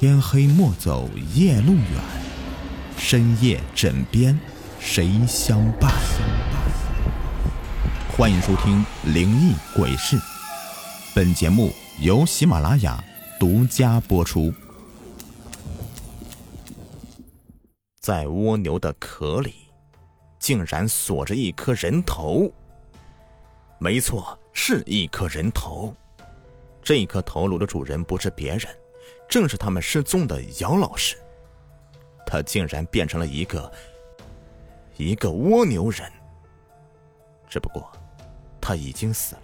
天黑莫走夜路远，深夜枕边谁相伴？欢迎收听《灵异鬼事》，本节目由喜马拉雅独家播出。在蜗牛的壳里，竟然锁着一颗人头。没错，是一颗人头。这颗头颅的主人不是别人。正是他们失踪的姚老师，他竟然变成了一个一个蜗牛人。只不过，他已经死了。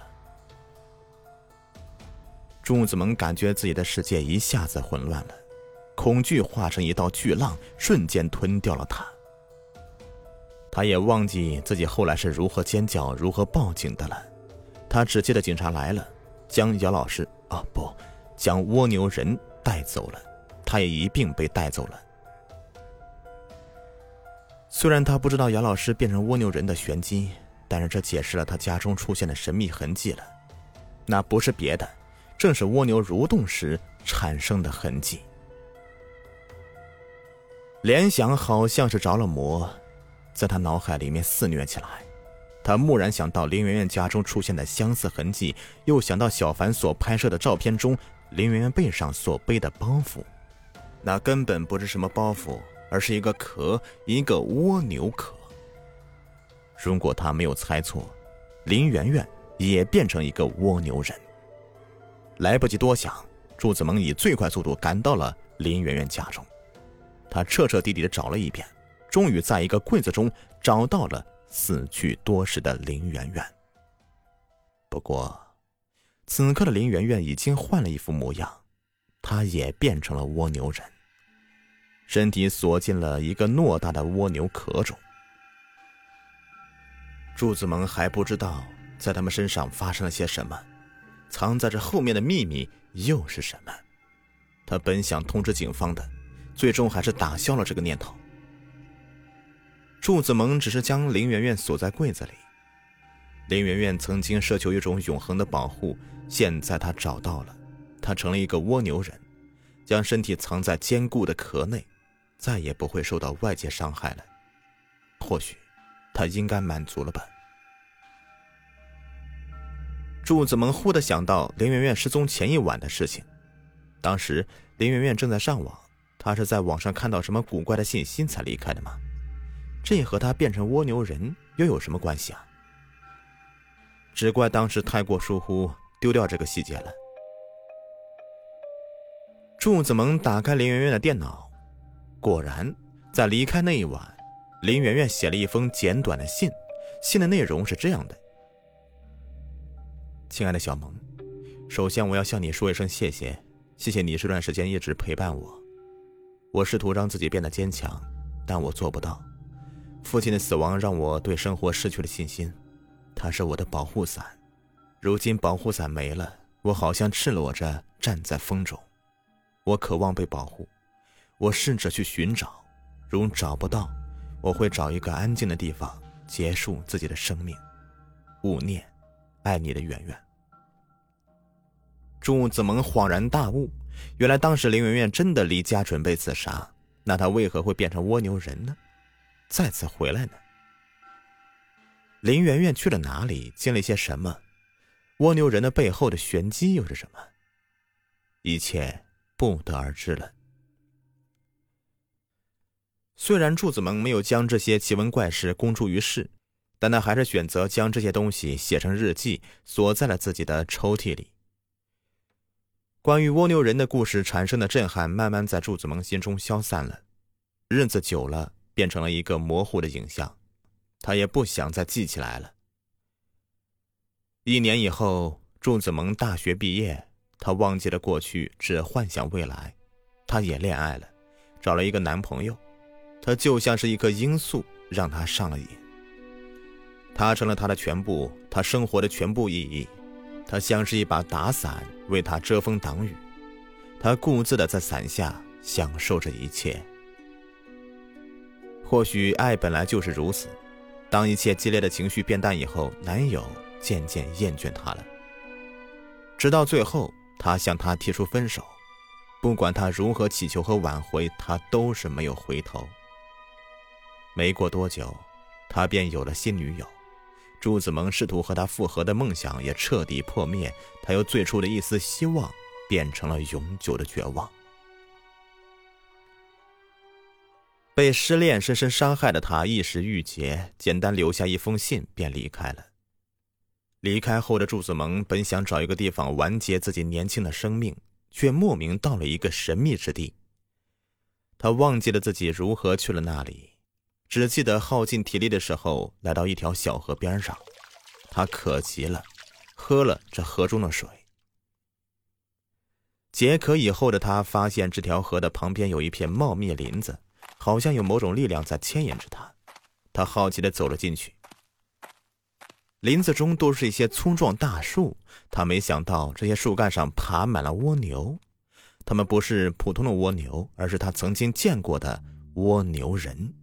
朱子萌感觉自己的世界一下子混乱了，恐惧化成一道巨浪，瞬间吞掉了他。他也忘记自己后来是如何尖叫、如何报警的了。他只记得警察来了，将姚老师啊不，将蜗牛人。带走了，他也一并被带走了。虽然他不知道姚老师变成蜗牛人的玄机，但是这解释了他家中出现的神秘痕迹了。那不是别的，正是蜗牛蠕动时产生的痕迹。联想好像是着了魔，在他脑海里面肆虐起来。他蓦然想到林媛媛家中出现的相似痕迹，又想到小凡所拍摄的照片中。林媛媛背上所背的包袱，那根本不是什么包袱，而是一个壳，一个蜗牛壳。如果他没有猜错，林媛媛也变成一个蜗牛人。来不及多想，朱子萌以最快速度赶到了林媛媛家中。他彻彻底底的找了一遍，终于在一个柜子中找到了死去多时的林媛媛。不过。此刻的林媛媛已经换了一副模样，她也变成了蜗牛人，身体锁进了一个偌大的蜗牛壳中。祝子萌还不知道在他们身上发生了些什么，藏在这后面的秘密又是什么？他本想通知警方的，最终还是打消了这个念头。祝子萌只是将林媛媛锁在柜子里。林媛媛曾经奢求一种永恒的保护，现在她找到了，她成了一个蜗牛人，将身体藏在坚固的壳内，再也不会受到外界伤害了。或许，她应该满足了吧。柱子萌忽的想到林媛媛失踪前一晚的事情，当时林媛媛正在上网，她是在网上看到什么古怪的信息才离开的吗？这和她变成蜗牛人又有什么关系啊？只怪当时太过疏忽，丢掉这个细节了。祝子萌打开林媛媛的电脑，果然在离开那一晚，林媛媛写了一封简短的信。信的内容是这样的：“亲爱的小萌，首先我要向你说一声谢谢，谢谢你这段时间一直陪伴我。我试图让自己变得坚强，但我做不到。父亲的死亡让我对生活失去了信心。”他是我的保护伞，如今保护伞没了，我好像赤裸着站在风中。我渴望被保护，我试着去寻找，如找不到，我会找一个安静的地方结束自己的生命。勿念，爱你的圆圆。祝子萌恍然大悟，原来当时林媛媛真的离家准备自杀，那她为何会变成蜗牛人呢？再次回来呢？林媛媛去了哪里？经历些什么？蜗牛人的背后的玄机又是什么？一切不得而知了。虽然祝子萌没有将这些奇闻怪事公诸于世，但他还是选择将这些东西写成日记，锁在了自己的抽屉里。关于蜗牛人的故事产生的震撼，慢慢在祝子萌心中消散了。日子久了，变成了一个模糊的影像。他也不想再记起来了。一年以后，祝子萌大学毕业，他忘记了过去，只幻想未来。他也恋爱了，找了一个男朋友。他就像是一颗罂粟，让他上了瘾。他成了他的全部，他生活的全部意义。他像是一把打伞，为他遮风挡雨。他固自的在伞下享受着一切。或许爱本来就是如此。当一切激烈的情绪变淡以后，男友渐渐厌倦她了。直到最后，他向她提出分手，不管他如何祈求和挽回，他都是没有回头。没过多久，他便有了新女友。朱子萌试图和他复合的梦想也彻底破灭，他由最初的一丝希望变成了永久的绝望。被失恋深深伤害的他一时郁结，简单留下一封信便离开了。离开后的祝子萌本想找一个地方完结自己年轻的生命，却莫名到了一个神秘之地。他忘记了自己如何去了那里，只记得耗尽体力的时候来到一条小河边上，他渴极了，喝了这河中的水。解渴以后的他发现这条河的旁边有一片茂密林子。好像有某种力量在牵引着他，他好奇的走了进去。林子中都是一些粗壮大树，他没想到这些树干上爬满了蜗牛，它们不是普通的蜗牛，而是他曾经见过的蜗牛人。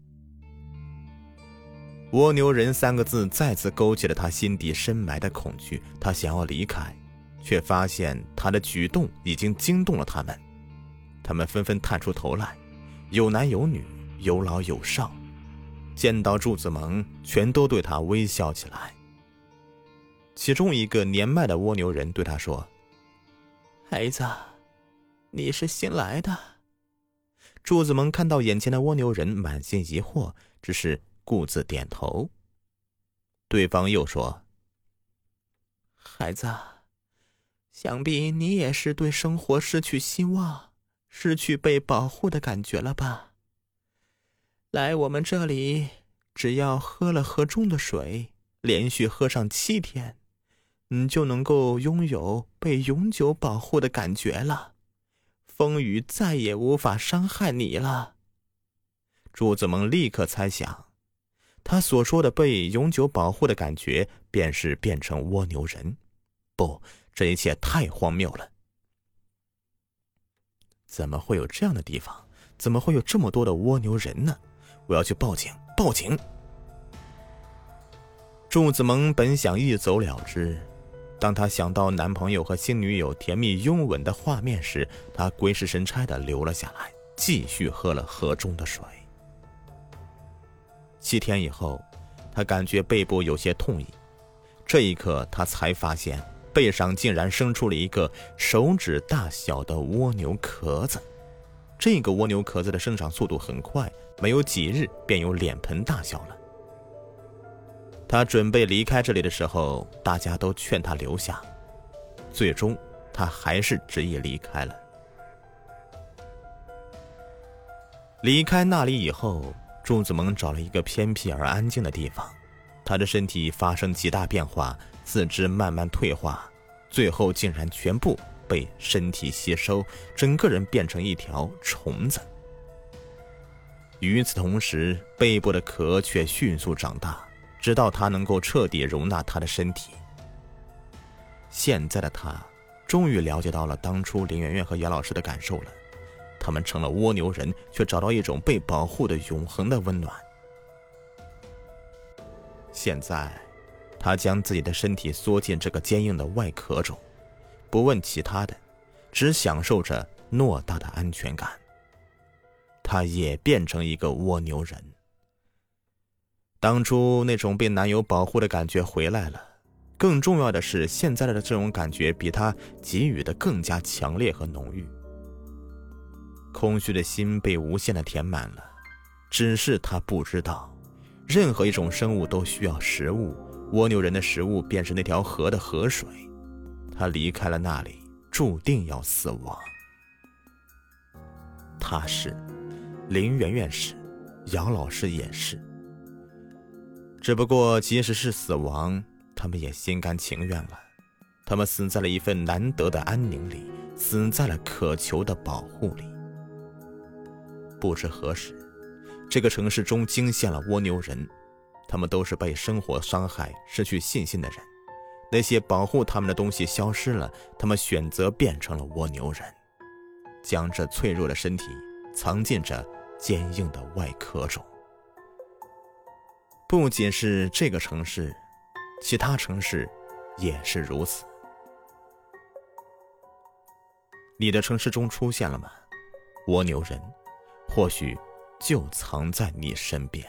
蜗牛人三个字再次勾起了他心底深埋的恐惧，他想要离开，却发现他的举动已经惊动了他们，他们纷纷探出头来。有男有女，有老有少，见到祝子萌，全都对他微笑起来。其中一个年迈的蜗牛人对他说：“孩子，你是新来的。”祝子萌看到眼前的蜗牛人，满心疑惑，只是顾自点头。对方又说：“孩子，想必你也是对生活失去希望。”失去被保护的感觉了吧？来我们这里，只要喝了河中的水，连续喝上七天，你就能够拥有被永久保护的感觉了。风雨再也无法伤害你了。朱子萌立刻猜想，他所说的被永久保护的感觉，便是变成蜗牛人。不，这一切太荒谬了。怎么会有这样的地方？怎么会有这么多的蜗牛人呢？我要去报警！报警！祝子萌本想一走了之，当她想到男朋友和新女友甜蜜拥吻的画面时，她鬼使神差的留了下来，继续喝了河中的水。七天以后，她感觉背部有些痛意，这一刻她才发现。背上竟然生出了一个手指大小的蜗牛壳子，这个蜗牛壳子的生长速度很快，没有几日便有脸盆大小了。他准备离开这里的时候，大家都劝他留下，最终他还是执意离开了。离开那里以后，朱子萌找了一个偏僻而安静的地方，他的身体发生极大变化。四肢慢慢退化，最后竟然全部被身体吸收，整个人变成一条虫子。与此同时，背部的壳却迅速长大，直到它能够彻底容纳他的身体。现在的他终于了解到了当初林媛媛和杨老师的感受了，他们成了蜗牛人，却找到一种被保护的永恒的温暖。现在。他将自己的身体缩进这个坚硬的外壳中，不问其他的，只享受着偌大的安全感。他也变成一个蜗牛人。当初那种被男友保护的感觉回来了，更重要的是，现在的这种感觉比他给予的更加强烈和浓郁。空虚的心被无限的填满了，只是他不知道，任何一种生物都需要食物。蜗牛人的食物便是那条河的河水，他离开了那里，注定要死亡。他是，林媛媛是，姚老师也是。只不过，即使是死亡，他们也心甘情愿了。他们死在了一份难得的安宁里，死在了渴求的保护里。不知何时，这个城市中惊现了蜗牛人。他们都是被生活伤害、失去信心的人，那些保护他们的东西消失了，他们选择变成了蜗牛人，将这脆弱的身体藏进这坚硬的外壳中。不仅是这个城市，其他城市也是如此。你的城市中出现了吗？蜗牛人，或许就藏在你身边。